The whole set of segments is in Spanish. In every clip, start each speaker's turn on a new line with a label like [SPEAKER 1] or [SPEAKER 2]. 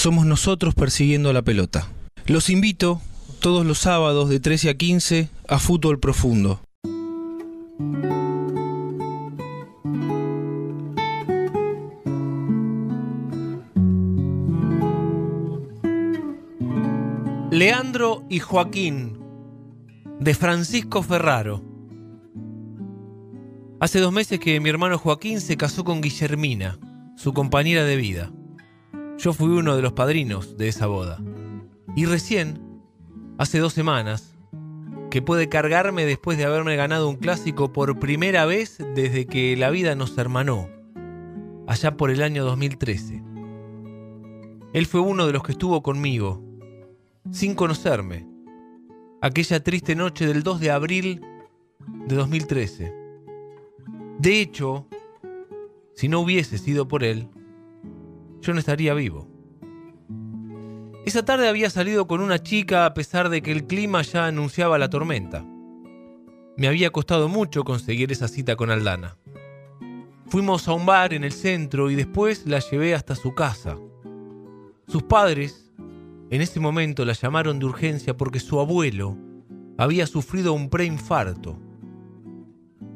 [SPEAKER 1] somos nosotros persiguiendo la pelota. Los invito todos los sábados de 13 a 15 a Fútbol Profundo. Leandro y Joaquín, de Francisco Ferraro. Hace dos meses que mi hermano Joaquín se casó con Guillermina, su compañera de vida. Yo fui uno de los padrinos de esa boda. Y recién, hace dos semanas, que puede cargarme después de haberme ganado un clásico por primera vez desde que la vida nos hermanó, allá por el año 2013. Él fue uno de los que estuvo conmigo, sin conocerme, aquella triste noche del 2 de abril de 2013. De hecho, si no hubiese sido por él, yo no estaría vivo. Esa tarde había salido con una chica a pesar de que el clima ya anunciaba la tormenta. Me había costado mucho conseguir esa cita con Aldana. Fuimos a un bar en el centro y después la llevé hasta su casa. Sus padres en ese momento la llamaron de urgencia porque su abuelo había sufrido un preinfarto.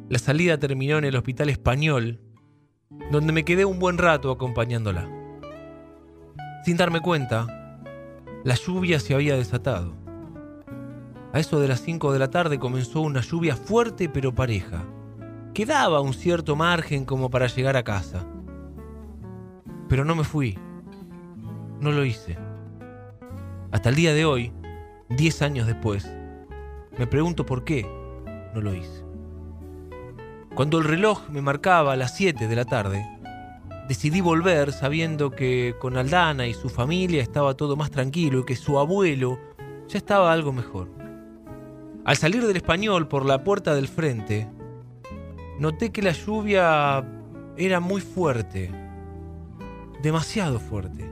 [SPEAKER 1] La salida terminó en el hospital español, donde me quedé un buen rato acompañándola. Sin darme cuenta, la lluvia se había desatado. A eso de las 5 de la tarde comenzó una lluvia fuerte pero pareja, que daba un cierto margen como para llegar a casa. Pero no me fui, no lo hice. Hasta el día de hoy, 10 años después, me pregunto por qué no lo hice. Cuando el reloj me marcaba a las 7 de la tarde, decidí volver sabiendo que con Aldana y su familia estaba todo más tranquilo y que su abuelo ya estaba algo mejor. Al salir del español por la puerta del frente, noté que la lluvia era muy fuerte, demasiado fuerte.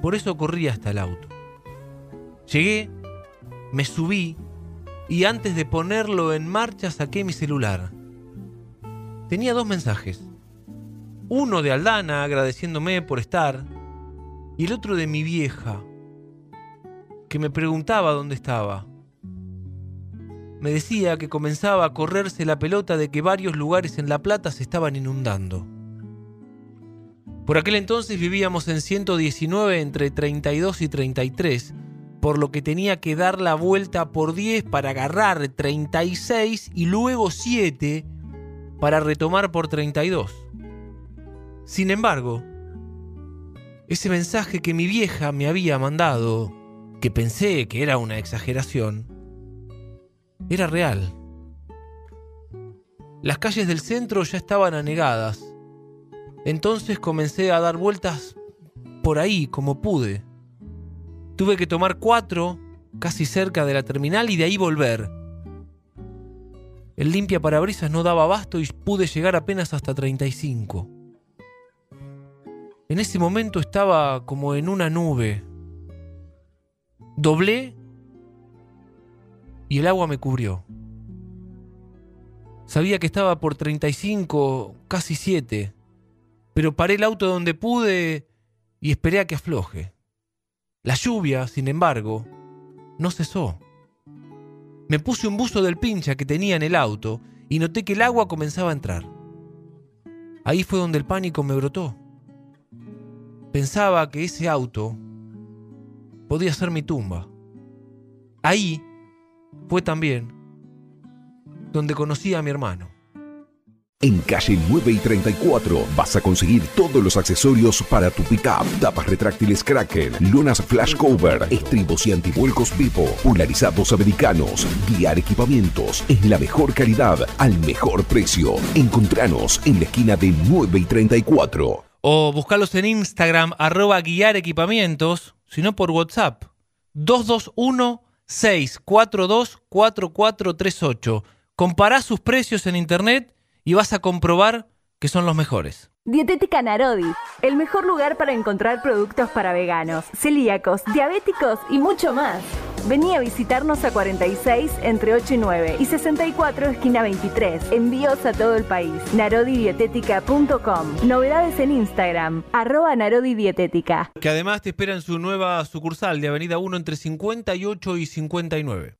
[SPEAKER 1] Por eso corrí hasta el auto. Llegué, me subí y antes de ponerlo en marcha saqué mi celular. Tenía dos mensajes. Uno de Aldana agradeciéndome por estar y el otro de mi vieja, que me preguntaba dónde estaba. Me decía que comenzaba a correrse la pelota de que varios lugares en La Plata se estaban inundando. Por aquel entonces vivíamos en 119 entre 32 y 33, por lo que tenía que dar la vuelta por 10 para agarrar 36 y luego 7 para retomar por 32. Sin embargo, ese mensaje que mi vieja me había mandado, que pensé que era una exageración, era real. Las calles del centro ya estaban anegadas entonces comencé a dar vueltas por ahí como pude. Tuve que tomar cuatro casi cerca de la terminal y de ahí volver. El limpia parabrisas no daba abasto y pude llegar apenas hasta 35. En ese momento estaba como en una nube. Doblé y el agua me cubrió. Sabía que estaba por 35, casi 7 pero paré el auto donde pude y esperé a que afloje. La lluvia, sin embargo, no cesó. Me puse un buzo del pincha que tenía en el auto y noté que el agua comenzaba a entrar. Ahí fue donde el pánico me brotó. Pensaba que ese auto podía ser mi tumba. Ahí fue también donde conocí a mi hermano.
[SPEAKER 2] En calle 9 y 34 vas a conseguir todos los accesorios para tu pickup, tapas retráctiles Kraken, lunas flash cover, estribos y antivuelcos Vivo, polarizados americanos, guiar equipamientos en la mejor calidad al mejor precio. Encontranos en la esquina de 9 y 34.
[SPEAKER 1] O buscarlos en Instagram arroba guiar equipamientos sino por WhatsApp. 221-642-4438. Compará sus precios en internet y vas a comprobar que son los mejores.
[SPEAKER 3] Dietética Narodi, el mejor lugar para encontrar productos para veganos, celíacos, diabéticos y mucho más. Vení a visitarnos a 46 entre 8 y 9 y 64 esquina 23. Envíos a todo el país. Narodidietética.com. Novedades en Instagram. Arroba Narodidietética.
[SPEAKER 1] Que además te espera en su nueva sucursal de Avenida 1 entre 58 y 59.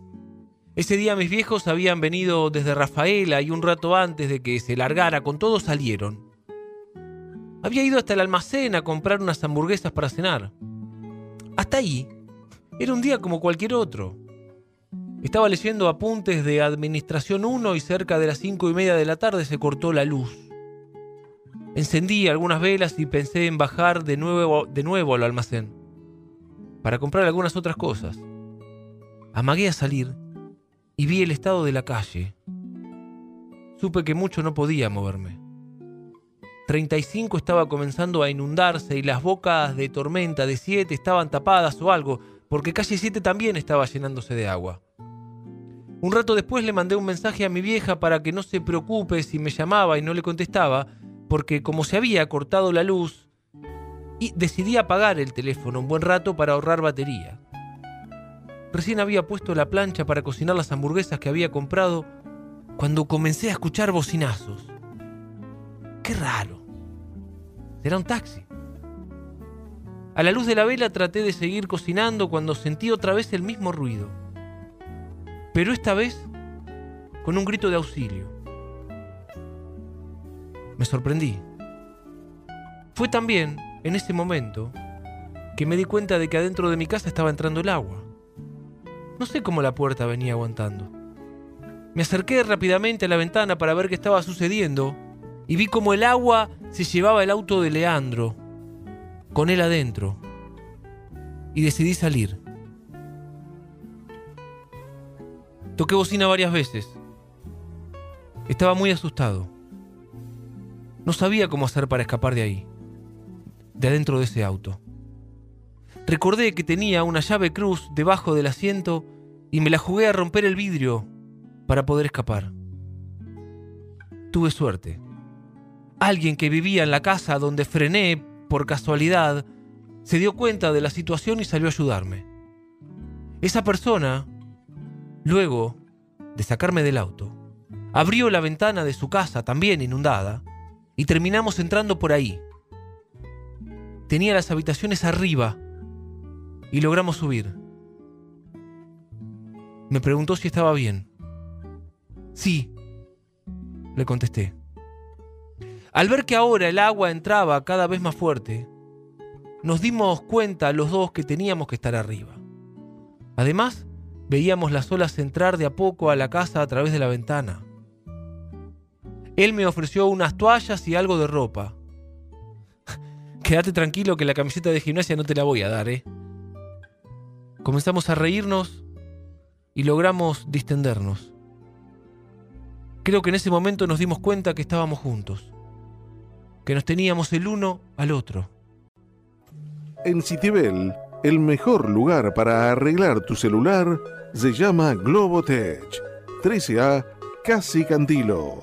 [SPEAKER 1] ese día mis viejos habían venido desde Rafaela y un rato antes de que se largara con todo salieron. Había ido hasta el almacén a comprar unas hamburguesas para cenar. Hasta ahí, era un día como cualquier otro. Estaba leyendo apuntes de Administración 1 y cerca de las cinco y media de la tarde se cortó la luz. Encendí algunas velas y pensé en bajar de nuevo, de nuevo al almacén para comprar algunas otras cosas. Amagué a salir y vi el estado de la calle. Supe que mucho no podía moverme. 35 estaba comenzando a inundarse y las bocas de tormenta de 7 estaban tapadas o algo, porque calle 7 también estaba llenándose de agua. Un rato después le mandé un mensaje a mi vieja para que no se preocupe si me llamaba y no le contestaba, porque como se había cortado la luz, y decidí apagar el teléfono un buen rato para ahorrar batería. Recién había puesto la plancha para cocinar las hamburguesas que había comprado cuando comencé a escuchar bocinazos. Qué raro. ¿Será un taxi? A la luz de la vela traté de seguir cocinando cuando sentí otra vez el mismo ruido. Pero esta vez con un grito de auxilio. Me sorprendí. Fue también en ese momento que me di cuenta de que adentro de mi casa estaba entrando el agua. No sé cómo la puerta venía aguantando. Me acerqué rápidamente a la ventana para ver qué estaba sucediendo y vi cómo el agua se llevaba el auto de Leandro, con él adentro. Y decidí salir. Toqué bocina varias veces. Estaba muy asustado. No sabía cómo hacer para escapar de ahí, de adentro de ese auto. Recordé que tenía una llave cruz debajo del asiento y me la jugué a romper el vidrio para poder escapar. Tuve suerte. Alguien que vivía en la casa donde frené por casualidad se dio cuenta de la situación y salió a ayudarme. Esa persona, luego de sacarme del auto, abrió la ventana de su casa, también inundada, y terminamos entrando por ahí. Tenía las habitaciones arriba y logramos subir. Me preguntó si estaba bien. Sí, le contesté. Al ver que ahora el agua entraba cada vez más fuerte, nos dimos cuenta los dos que teníamos que estar arriba. Además, veíamos las olas entrar de a poco a la casa a través de la ventana. Él me ofreció unas toallas y algo de ropa. Quédate tranquilo que la camiseta de gimnasia no te la voy a dar, ¿eh? Comenzamos a reírnos y logramos distendernos. Creo que en ese momento nos dimos cuenta que estábamos juntos, que nos teníamos el uno al otro.
[SPEAKER 4] En Citibel, el mejor lugar para arreglar tu celular se llama Globotech. 13A Casi Cantilo.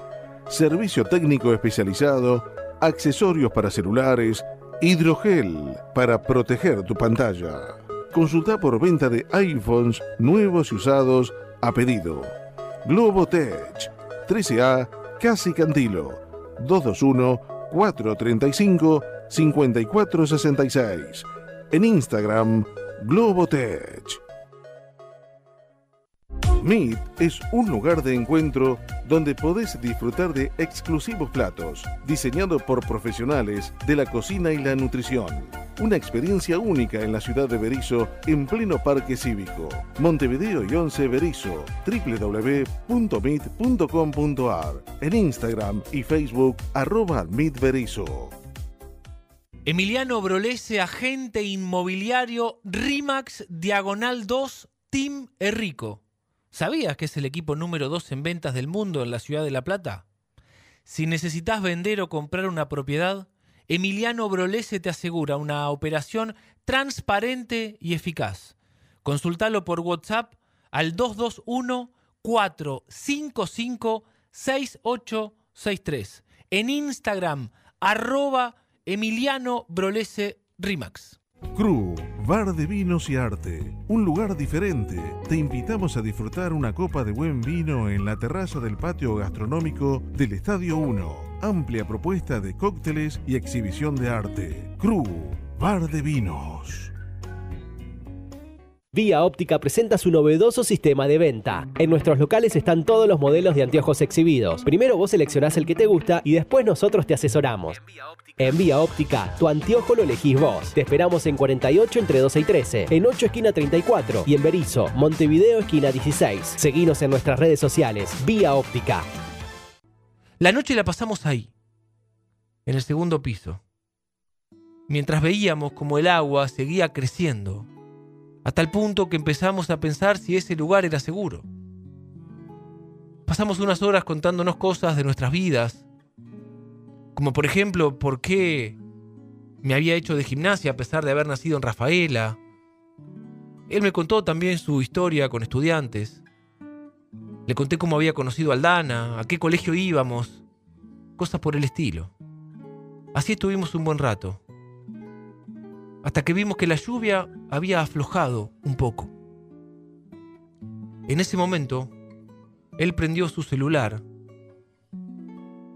[SPEAKER 4] Servicio técnico especializado, accesorios para celulares, hidrogel para proteger tu pantalla. Consulta por venta de iPhones nuevos y usados a pedido. Globotech 13A Casi Cantilo 221-435-5466. En Instagram, Globotech. Meet es un lugar de encuentro donde podés disfrutar de exclusivos platos diseñados por profesionales de la cocina y la nutrición una experiencia única en la ciudad de Berizo en pleno parque cívico. Montevideo y 11 Berizo, www.mit.com.ar, en Instagram y Facebook arroba mitberizo.
[SPEAKER 1] Emiliano Brolese, agente inmobiliario RIMAX Diagonal 2, Team Errico. ¿Sabías que es el equipo número 2 en ventas del mundo en la ciudad de La Plata? Si necesitas vender o comprar una propiedad, Emiliano Brolese te asegura una operación transparente y eficaz. Consultalo por WhatsApp al 221 455 6863. En Instagram, arroba Emiliano Brolese Rimax.
[SPEAKER 4] Cru, bar de vinos y arte. Un lugar diferente. Te invitamos a disfrutar una copa de buen vino en la terraza del patio gastronómico del Estadio 1. Amplia propuesta de cócteles y exhibición de arte. Cru, bar de vinos.
[SPEAKER 5] Vía Óptica presenta su novedoso sistema de venta. En nuestros locales están todos los modelos de anteojos exhibidos. Primero vos seleccionás el que te gusta y después nosotros te asesoramos. En Vía Óptica, tu anteojo lo elegís vos. Te esperamos en 48 entre 12 y 13, en 8 esquina 34 y en Berizo, Montevideo esquina 16. Seguinos en nuestras redes sociales. Vía Óptica.
[SPEAKER 1] La noche la pasamos ahí, en el segundo piso, mientras veíamos como el agua seguía creciendo a tal punto que empezamos a pensar si ese lugar era seguro. Pasamos unas horas contándonos cosas de nuestras vidas, como por ejemplo por qué me había hecho de gimnasia a pesar de haber nacido en Rafaela. Él me contó también su historia con estudiantes. Le conté cómo había conocido a Aldana, a qué colegio íbamos, cosas por el estilo. Así estuvimos un buen rato hasta que vimos que la lluvia había aflojado un poco. En ese momento, él prendió su celular.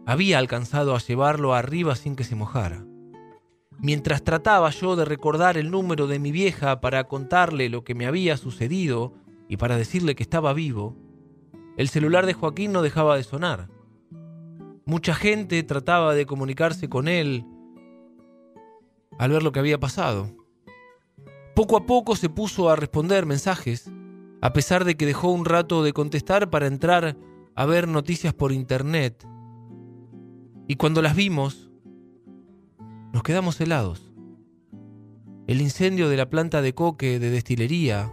[SPEAKER 1] Había alcanzado a llevarlo arriba sin que se mojara. Mientras trataba yo de recordar el número de mi vieja para contarle lo que me había sucedido y para decirle que estaba vivo, el celular de Joaquín no dejaba de sonar. Mucha gente trataba de comunicarse con él al ver lo que había pasado. Poco a poco se puso a responder mensajes, a pesar de que dejó un rato de contestar para entrar a ver noticias por internet. Y cuando las vimos, nos quedamos helados. El incendio de la planta de coque de destilería,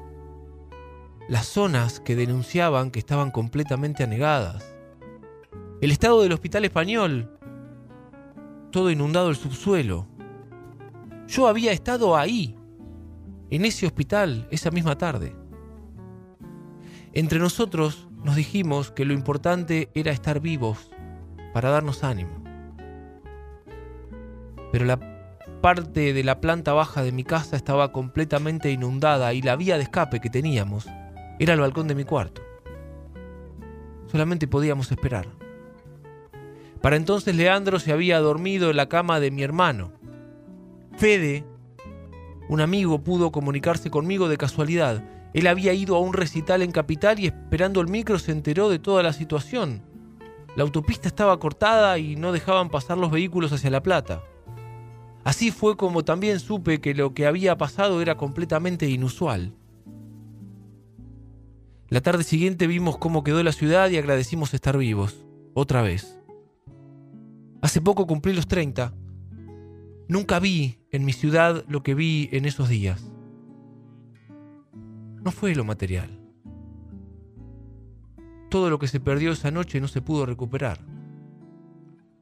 [SPEAKER 1] las zonas que denunciaban que estaban completamente anegadas, el estado del hospital español, todo inundado el subsuelo. Yo había estado ahí, en ese hospital, esa misma tarde. Entre nosotros nos dijimos que lo importante era estar vivos para darnos ánimo. Pero la parte de la planta baja de mi casa estaba completamente inundada y la vía de escape que teníamos era el balcón de mi cuarto. Solamente podíamos esperar. Para entonces Leandro se había dormido en la cama de mi hermano Fede, un amigo, pudo comunicarse conmigo de casualidad. Él había ido a un recital en Capital y esperando el micro se enteró de toda la situación. La autopista estaba cortada y no dejaban pasar los vehículos hacia La Plata. Así fue como también supe que lo que había pasado era completamente inusual. La tarde siguiente vimos cómo quedó la ciudad y agradecimos estar vivos, otra vez. Hace poco cumplí los 30 Nunca vi en mi ciudad lo que vi en esos días. No fue lo material. Todo lo que se perdió esa noche no se pudo recuperar.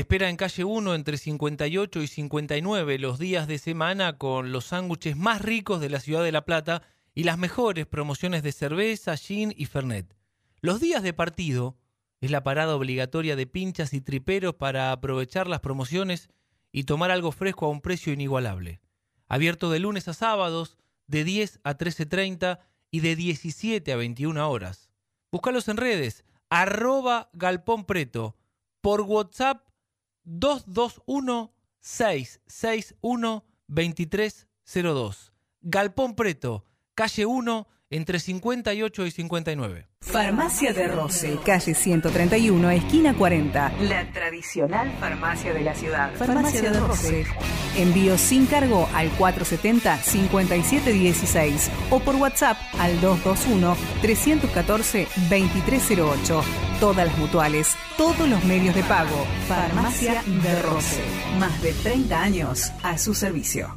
[SPEAKER 1] espera en calle 1 entre 58 y 59 los días de semana con los sándwiches más ricos de la ciudad de La Plata y las mejores promociones de cerveza, gin y fernet. Los días de partido es la parada obligatoria de pinchas y triperos para aprovechar las promociones y tomar algo fresco a un precio inigualable. Abierto de lunes a sábados, de 10 a 13.30 y de 17 a 21 horas. Búscalos en redes, arroba Galpón Preto, por WhatsApp 221 661 2302. Galpón Preto, calle 1, entre 58 y 59.
[SPEAKER 6] Farmacia de Roce, calle 131, esquina 40. La tradicional farmacia de la ciudad. Farmacia de Roce. Envío sin cargo al 470-5716 o por WhatsApp al 221-314-2308. Todas las mutuales, todos los medios de pago. Farmacia de Roce. Más de 30 años a su servicio.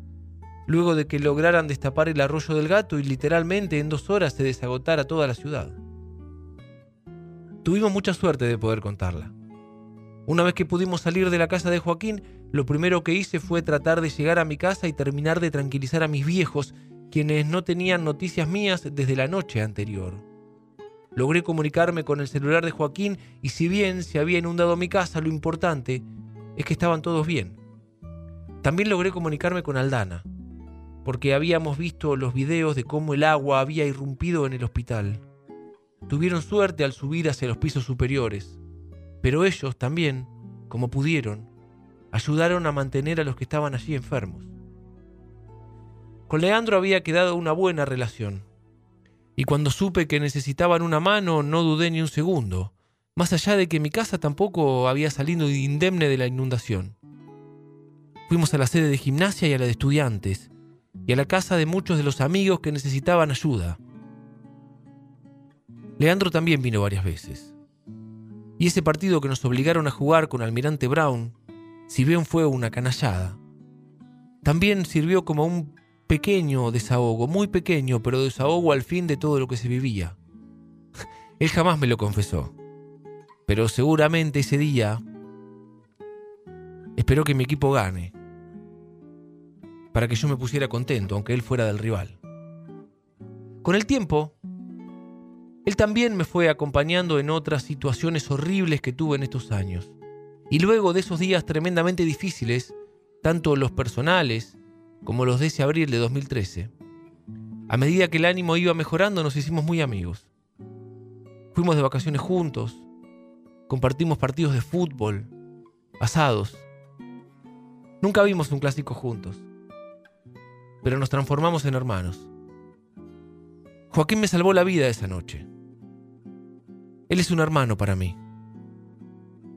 [SPEAKER 1] luego de que lograran destapar el arroyo del gato y literalmente en dos horas se desagotara toda la ciudad. Tuvimos mucha suerte de poder contarla. Una vez que pudimos salir de la casa de Joaquín, lo primero que hice fue tratar de llegar a mi casa y terminar de tranquilizar a mis viejos, quienes no tenían noticias mías desde la noche anterior. Logré comunicarme con el celular de Joaquín y si bien se había inundado mi casa, lo importante es que estaban todos bien. También logré comunicarme con Aldana, porque habíamos visto los videos de cómo el agua había irrumpido en el hospital. Tuvieron suerte al subir hacia los pisos superiores, pero ellos también, como pudieron, ayudaron a mantener a los que estaban allí enfermos. Con Leandro había quedado una buena relación, y cuando supe que necesitaban una mano no dudé ni un segundo, más allá de que mi casa tampoco había salido indemne de la inundación. Fuimos a la sede de gimnasia y a la de estudiantes, y a la casa de muchos de los amigos que necesitaban ayuda. Leandro también vino varias veces. Y ese partido que nos obligaron a jugar con Almirante Brown, si bien fue una canallada, también sirvió como un pequeño desahogo, muy pequeño, pero desahogo al fin de todo lo que se vivía. Él jamás me lo confesó, pero seguramente ese día esperó que mi equipo gane para que yo me pusiera contento, aunque él fuera del rival. Con el tiempo, él también me fue acompañando en otras situaciones horribles que tuve en estos años. Y luego de esos días tremendamente difíciles, tanto los personales como los de ese abril de 2013, a medida que el ánimo iba mejorando nos hicimos muy amigos. Fuimos de vacaciones juntos, compartimos partidos de fútbol, asados. Nunca vimos un clásico juntos pero nos transformamos en hermanos. Joaquín me salvó la vida esa noche. Él es un hermano para mí.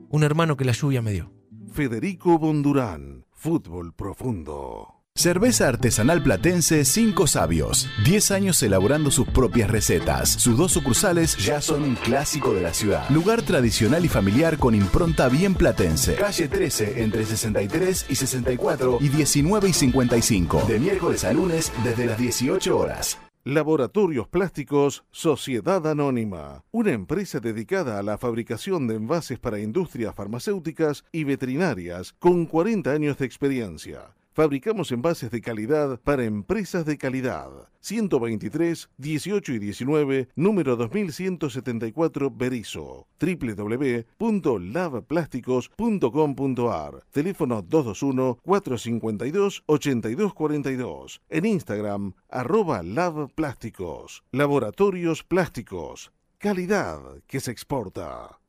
[SPEAKER 1] Un hermano que la lluvia me dio.
[SPEAKER 4] Federico Bondurán, Fútbol Profundo.
[SPEAKER 7] Cerveza artesanal platense Cinco Sabios. 10 años elaborando sus propias recetas. Sus dos sucursales ya son un clásico de la ciudad. Lugar tradicional y familiar con impronta bien platense. Calle 13 entre 63 y 64 y 19 y 55. De miércoles a lunes desde las 18 horas.
[SPEAKER 4] Laboratorios Plásticos Sociedad Anónima, una empresa dedicada a la fabricación de envases para industrias farmacéuticas y veterinarias con 40 años de experiencia Fabricamos envases de calidad para empresas de calidad. 123, 18 y 19, número 2174 Berizo. www.labplásticos.com.ar. Teléfono 221-452-8242. En Instagram, arroba labplásticos. Laboratorios Plásticos. Calidad que se exporta.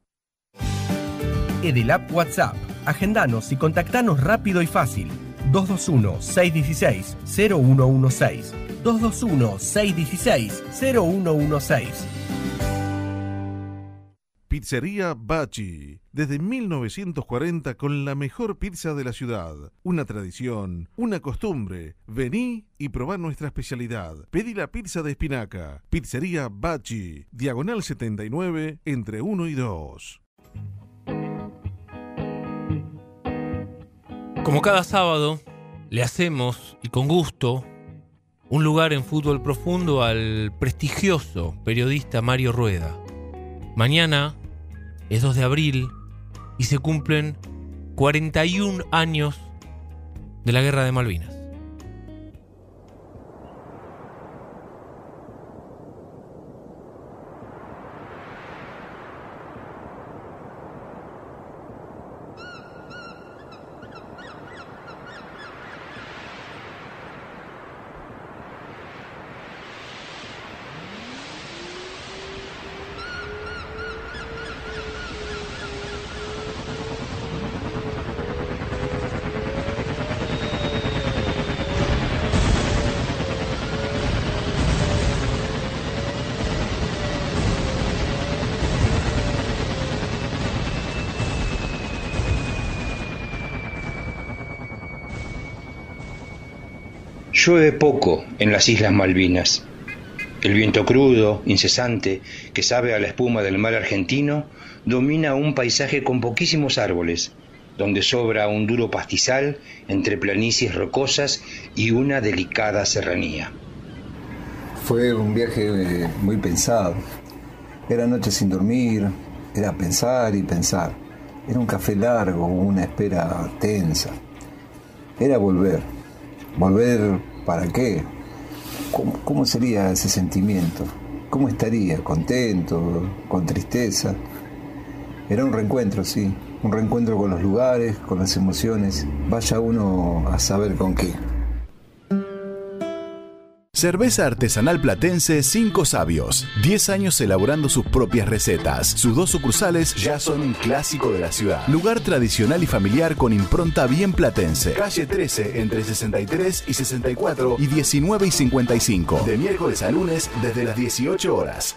[SPEAKER 8] Edelap WhatsApp. Agendanos y contactanos rápido y fácil 221-616-0116. 221-616-0116.
[SPEAKER 4] Pizzería Bachi. Desde 1940 con la mejor pizza de la ciudad. Una tradición, una costumbre. Vení y probá nuestra especialidad. Pedí la pizza de espinaca. Pizzería Bachi. Diagonal 79 entre 1 y 2.
[SPEAKER 1] Como cada sábado, le hacemos, y con gusto, un lugar en fútbol profundo al prestigioso periodista Mario Rueda. Mañana es 2 de abril y se cumplen 41 años de la Guerra de Malvinas.
[SPEAKER 9] Llueve poco en las Islas Malvinas. El viento crudo, incesante, que sabe a la espuma del mar argentino, domina un paisaje con poquísimos árboles, donde sobra un duro pastizal entre planicies rocosas y una delicada serranía.
[SPEAKER 10] Fue un viaje eh, muy pensado. Era noche sin dormir, era pensar y pensar. Era un café largo, una espera tensa. Era volver. Volver para qué? ¿Cómo, sería ese sentimiento? ¿Cómo estaría? ¿Contento? ¿Con tristeza? Era un reencuentro, sí. Un reencuentro con los lugares, con las emociones. Vaya uno a saber con qué.
[SPEAKER 7] Cerveza artesanal platense Cinco Sabios. 10 años elaborando sus propias recetas. Sus dos sucursales ya son un clásico de la ciudad. Lugar tradicional y familiar con impronta bien platense. Calle 13 entre 63 y 64 y 19 y 55. De miércoles a lunes desde las 18 horas.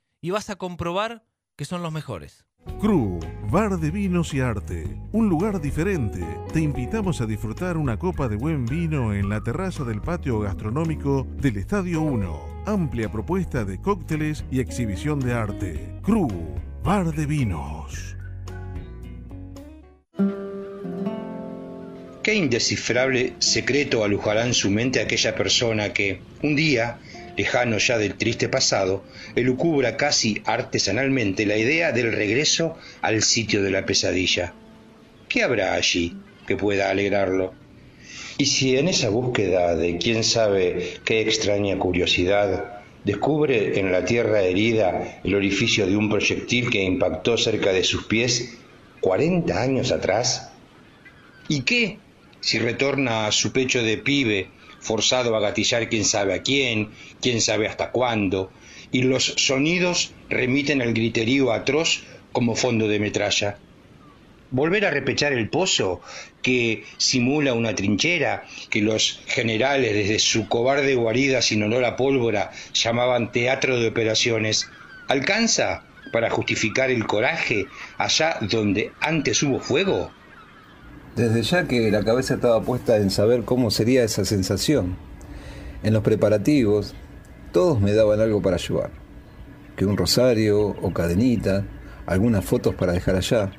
[SPEAKER 1] y vas a comprobar que son los mejores.
[SPEAKER 4] Cru, bar de vinos y arte, un lugar diferente. Te invitamos a disfrutar una copa de buen vino en la terraza del patio gastronómico del Estadio 1. Amplia propuesta de cócteles y exhibición de arte. Cru, bar de vinos.
[SPEAKER 9] ¿Qué indescifrable secreto alujará en su mente aquella persona que, un día, lejano ya del triste pasado, elucubra casi artesanalmente la idea del regreso al sitio de la pesadilla. ¿Qué habrá allí que pueda alegrarlo? Y si en esa búsqueda de quién sabe qué extraña curiosidad descubre en la tierra herida el orificio de un proyectil que impactó cerca de sus pies 40 años atrás? ¿Y qué si retorna a su pecho de pibe forzado a gatillar quién sabe a quién, quién sabe hasta cuándo, y los sonidos remiten al griterío atroz como fondo de metralla. Volver a repechar el pozo, que simula una trinchera, que los generales desde su cobarde guarida sin olor a pólvora llamaban teatro de operaciones, ¿alcanza para justificar el coraje allá donde antes hubo fuego?
[SPEAKER 10] Desde ya que la cabeza estaba puesta en saber cómo sería esa sensación. En los preparativos, todos me daban algo para ayudar. Que un rosario o cadenita, algunas fotos para dejar allá,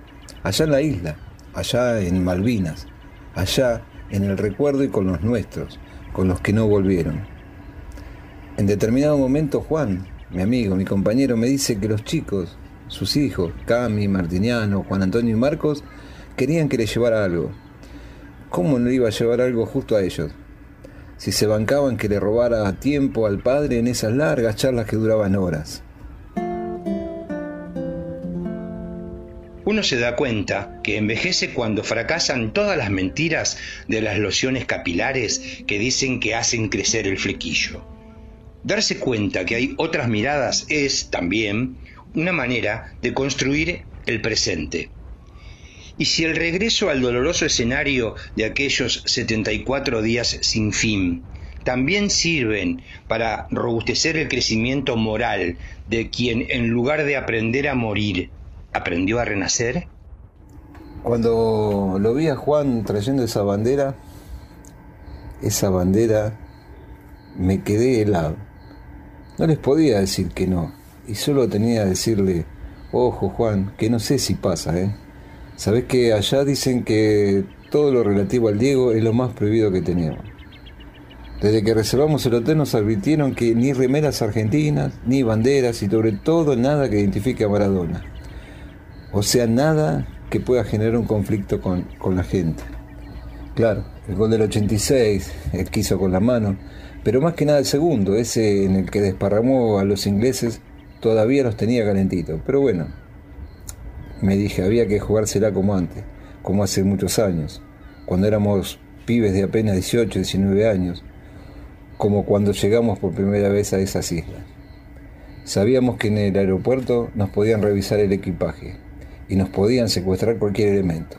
[SPEAKER 10] allá en la isla, allá en Malvinas, allá en el recuerdo y con los nuestros, con los que no volvieron. En determinado momento Juan, mi amigo, mi compañero, me dice que los chicos, sus hijos, Cami, Martiniano, Juan Antonio y Marcos, querían que le llevara algo. ¿Cómo no iba a llevar algo justo a ellos? Si se bancaban que le robara tiempo al padre en esas largas charlas que duraban horas.
[SPEAKER 9] Uno se da cuenta que envejece cuando fracasan todas las mentiras de las lociones capilares que dicen que hacen crecer el flequillo. Darse cuenta que hay otras miradas es, también, una manera de construir el presente. Y si el regreso al doloroso escenario de aquellos 74 días sin fin también sirven para robustecer el crecimiento moral de quien en lugar de aprender a morir, aprendió a renacer?
[SPEAKER 10] Cuando lo vi a Juan trayendo esa bandera, esa bandera, me quedé helado. No les podía decir que no, y solo tenía que decirle, ojo Juan, que no sé si pasa, ¿eh? Sabés que allá dicen que todo lo relativo al Diego es lo más prohibido que tenemos. Desde que reservamos el hotel nos advirtieron que ni remeras argentinas, ni banderas y sobre todo nada que identifique a Maradona. O sea, nada que pueda generar un conflicto con, con la gente. Claro, el gol del 86, el que con la mano, pero más que nada el segundo, ese en el que desparramó a los ingleses, todavía los tenía calentitos. Pero bueno, me dije, había que jugársela como antes, como hace muchos años, cuando éramos pibes de apenas 18, 19 años, como cuando llegamos por primera vez a esas islas. Sabíamos que en el aeropuerto nos podían revisar el equipaje y nos podían secuestrar cualquier elemento,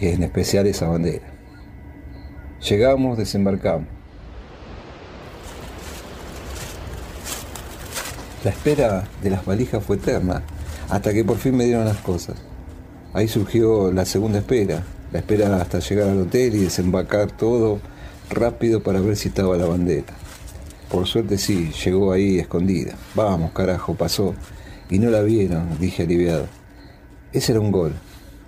[SPEAKER 10] y en especial esa bandera. Llegamos, desembarcamos. La espera de las valijas fue eterna, hasta que por fin me dieron las cosas. Ahí surgió la segunda espera, la espera hasta llegar al hotel y desembarcar todo rápido para ver si estaba la bandera. Por suerte sí, llegó ahí escondida. Vamos, carajo, pasó. Y no la vieron, dije aliviado. Ese era un gol.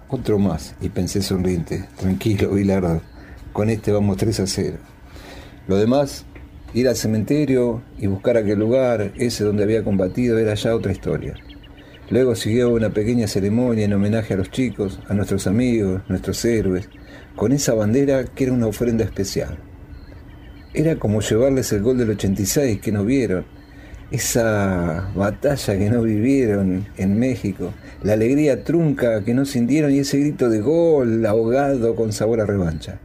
[SPEAKER 10] Otro más, y pensé sonriente. Tranquilo, Bilardo. Con este vamos 3 a 0. Lo demás, ir al cementerio y buscar aquel lugar, ese donde había combatido, era ya otra historia. Luego siguió una pequeña ceremonia en homenaje a los chicos, a nuestros amigos, nuestros héroes, con esa bandera que era una ofrenda especial. Era como llevarles el gol del 86 que no vieron, esa batalla que no vivieron en México, la alegría trunca que no sintieron y ese grito de gol ahogado con sabor a revancha.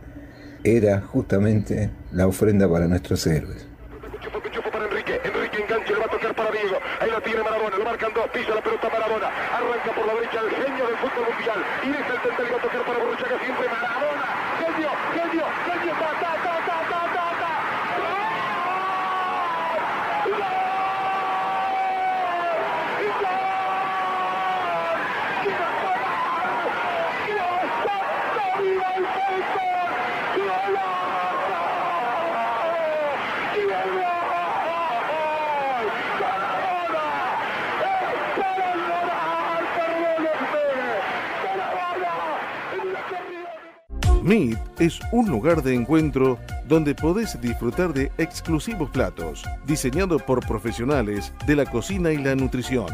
[SPEAKER 10] Era justamente la ofrenda para nuestros héroes.
[SPEAKER 11] Enrique engancha, le va a tocar para Diego. Ahí la tiene Maradona, lo marcan dos, pisa la pelota Maradona. Arranca por la derecha el genio del fútbol mundial. Y deja el centro, va a tocar para Borruchaga siempre Maradona. Genio, genio, genio, ta, ta, ta, ta, ta, ta, ta.
[SPEAKER 4] Meet es un lugar de encuentro donde podés disfrutar de exclusivos platos, diseñados por profesionales de la cocina y la nutrición.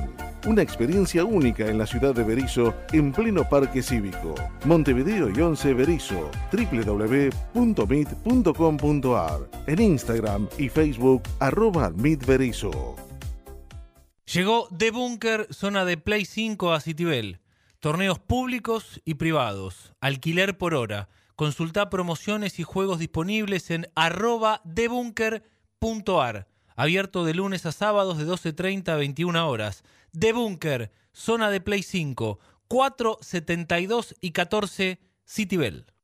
[SPEAKER 4] Una experiencia única en la ciudad de Berizo, en pleno parque cívico. Montevideo y 11 Berizo, www.meet.com.ar. En Instagram y Facebook, arroba Berizo.
[SPEAKER 1] Llegó The Bunker, zona de Play 5 a Citibel. Torneos públicos y privados. Alquiler por hora. Consulta promociones y juegos disponibles en arroba debunker.ar. Abierto de lunes a sábados de 12.30 a 21 horas. The Bunker, zona de Play 5, 4, 72 y 14 Citibel.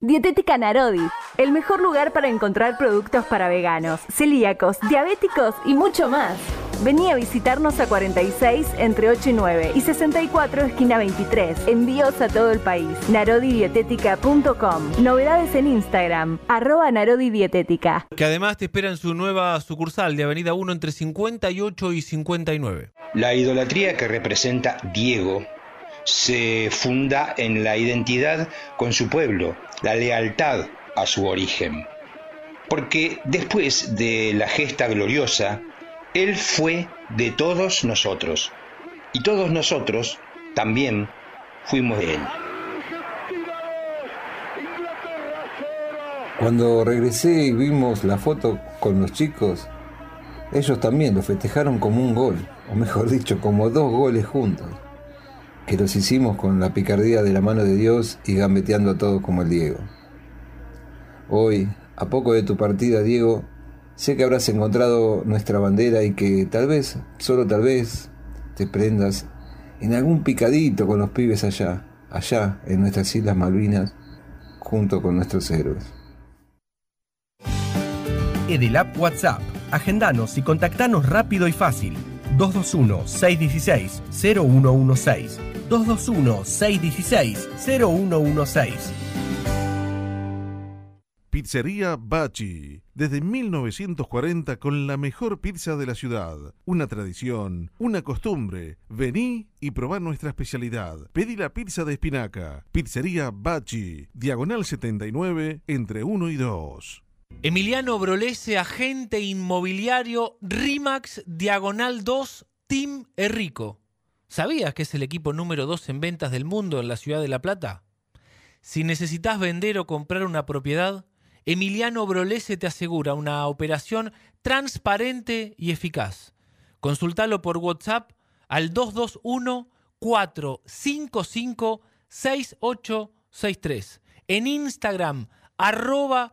[SPEAKER 3] Dietética Narodi, el mejor lugar para encontrar productos para veganos, celíacos, diabéticos y mucho más. Vení a visitarnos a 46 entre 8 y 9 y 64 esquina 23. Envíos a todo el país. Narodidietética.com. Novedades en Instagram, arroba Narodidietética.
[SPEAKER 1] Que además te espera en su nueva sucursal de Avenida 1 entre 58 y 59.
[SPEAKER 9] La idolatría que representa Diego se funda en la identidad con su pueblo, la lealtad a su origen. Porque después de la gesta gloriosa, Él fue de todos nosotros. Y todos nosotros también fuimos de Él.
[SPEAKER 10] Cuando regresé y vimos la foto con los chicos, ellos también lo festejaron como un gol, o mejor dicho, como dos goles juntos, que los hicimos con la picardía de la mano de Dios y gambeteando a todos como el Diego. Hoy, a poco de tu partida, Diego, Sé que habrás encontrado nuestra bandera y que tal vez, solo tal vez, te prendas en algún picadito con los pibes allá, allá en nuestras Islas Malvinas, junto con nuestros héroes.
[SPEAKER 8] Edelap WhatsApp. Agendanos y contactanos rápido y fácil. 221-616-0116. 221-616-0116.
[SPEAKER 4] Pizzería Bachi. Desde 1940 con la mejor pizza de la ciudad. Una tradición, una costumbre. Vení y probá nuestra especialidad. Pedí la pizza de espinaca. Pizzería Bachi. Diagonal 79 entre 1 y 2.
[SPEAKER 1] Emiliano Brolese, agente inmobiliario RIMAX Diagonal 2 Team Errico. ¿Sabías que es el equipo número 2 en ventas del mundo en la ciudad de La Plata? Si necesitas vender o comprar una propiedad, Emiliano Brolese te asegura una operación transparente y eficaz. Consultalo por WhatsApp al 221 455 6863. En Instagram, arroba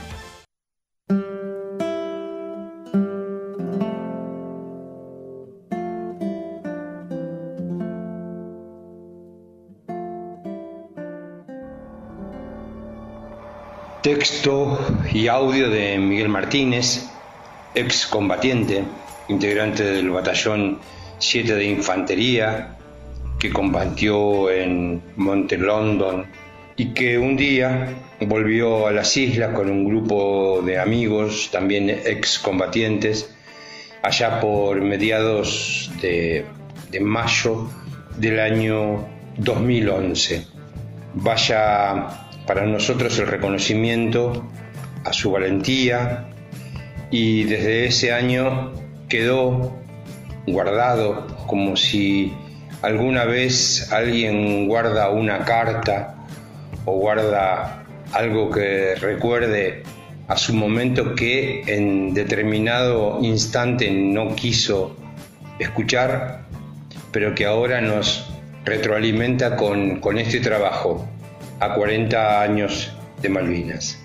[SPEAKER 9] Texto y audio de Miguel Martínez, ex combatiente, integrante del batallón 7 de Infantería, que combatió en Monte London y que un día volvió a las islas con un grupo de amigos, también ex combatientes, allá por mediados de, mayo del año 2011. Vaya para nosotros el reconocimiento a su valentía y desde ese año quedó guardado como si alguna vez alguien guarda una carta o guarda algo que recuerde a su momento que en determinado instante no quiso escuchar, pero que ahora nos retroalimenta con, con este trabajo a 40 años de Malvinas.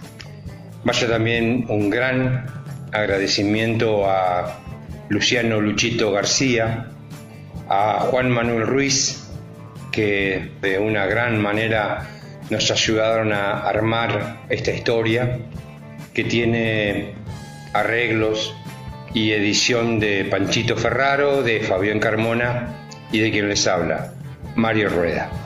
[SPEAKER 9] Vaya también un gran agradecimiento a Luciano Luchito García, a Juan Manuel Ruiz, que de una gran manera nos ayudaron a armar esta historia, que tiene arreglos y edición de Panchito Ferraro, de Fabián Carmona y de quien les habla, Mario Rueda.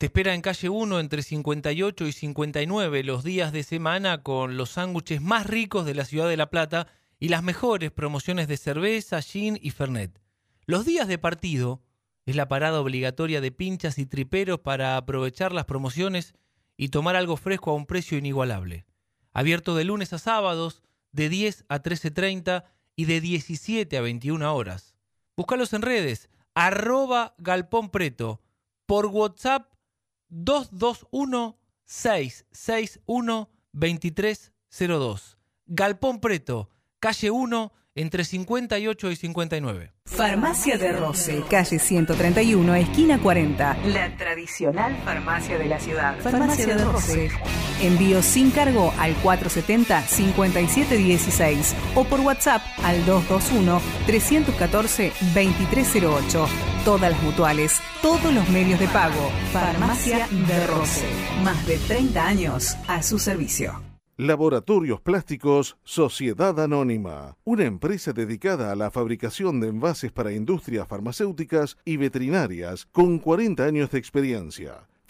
[SPEAKER 1] Te espera en calle 1 entre 58 y 59 los días de semana con los sándwiches más ricos de la ciudad de La Plata y las mejores promociones de cerveza, gin y fernet. Los días de partido es la parada obligatoria de pinchas y triperos para aprovechar las promociones y tomar algo fresco a un precio inigualable. Abierto de lunes a sábados, de 10 a 13.30 y de 17 a 21 horas. Búscalos en redes, arroba Galpón Preto, por WhatsApp 221-661-2302. Galpón Preto, calle 1, entre 58 y 59.
[SPEAKER 6] Farmacia de Roce, calle 131, esquina 40. La tradicional farmacia de la ciudad. Farmacia de Roce. Envío sin cargo al 470-5716 o por WhatsApp al 221-314-2308. Todas las mutuales, todos los medios de pago. Farmacia de Roce. Más de 30 años a su servicio.
[SPEAKER 4] Laboratorios Plásticos Sociedad Anónima, una empresa dedicada a la fabricación de envases para industrias farmacéuticas y veterinarias con 40 años de experiencia.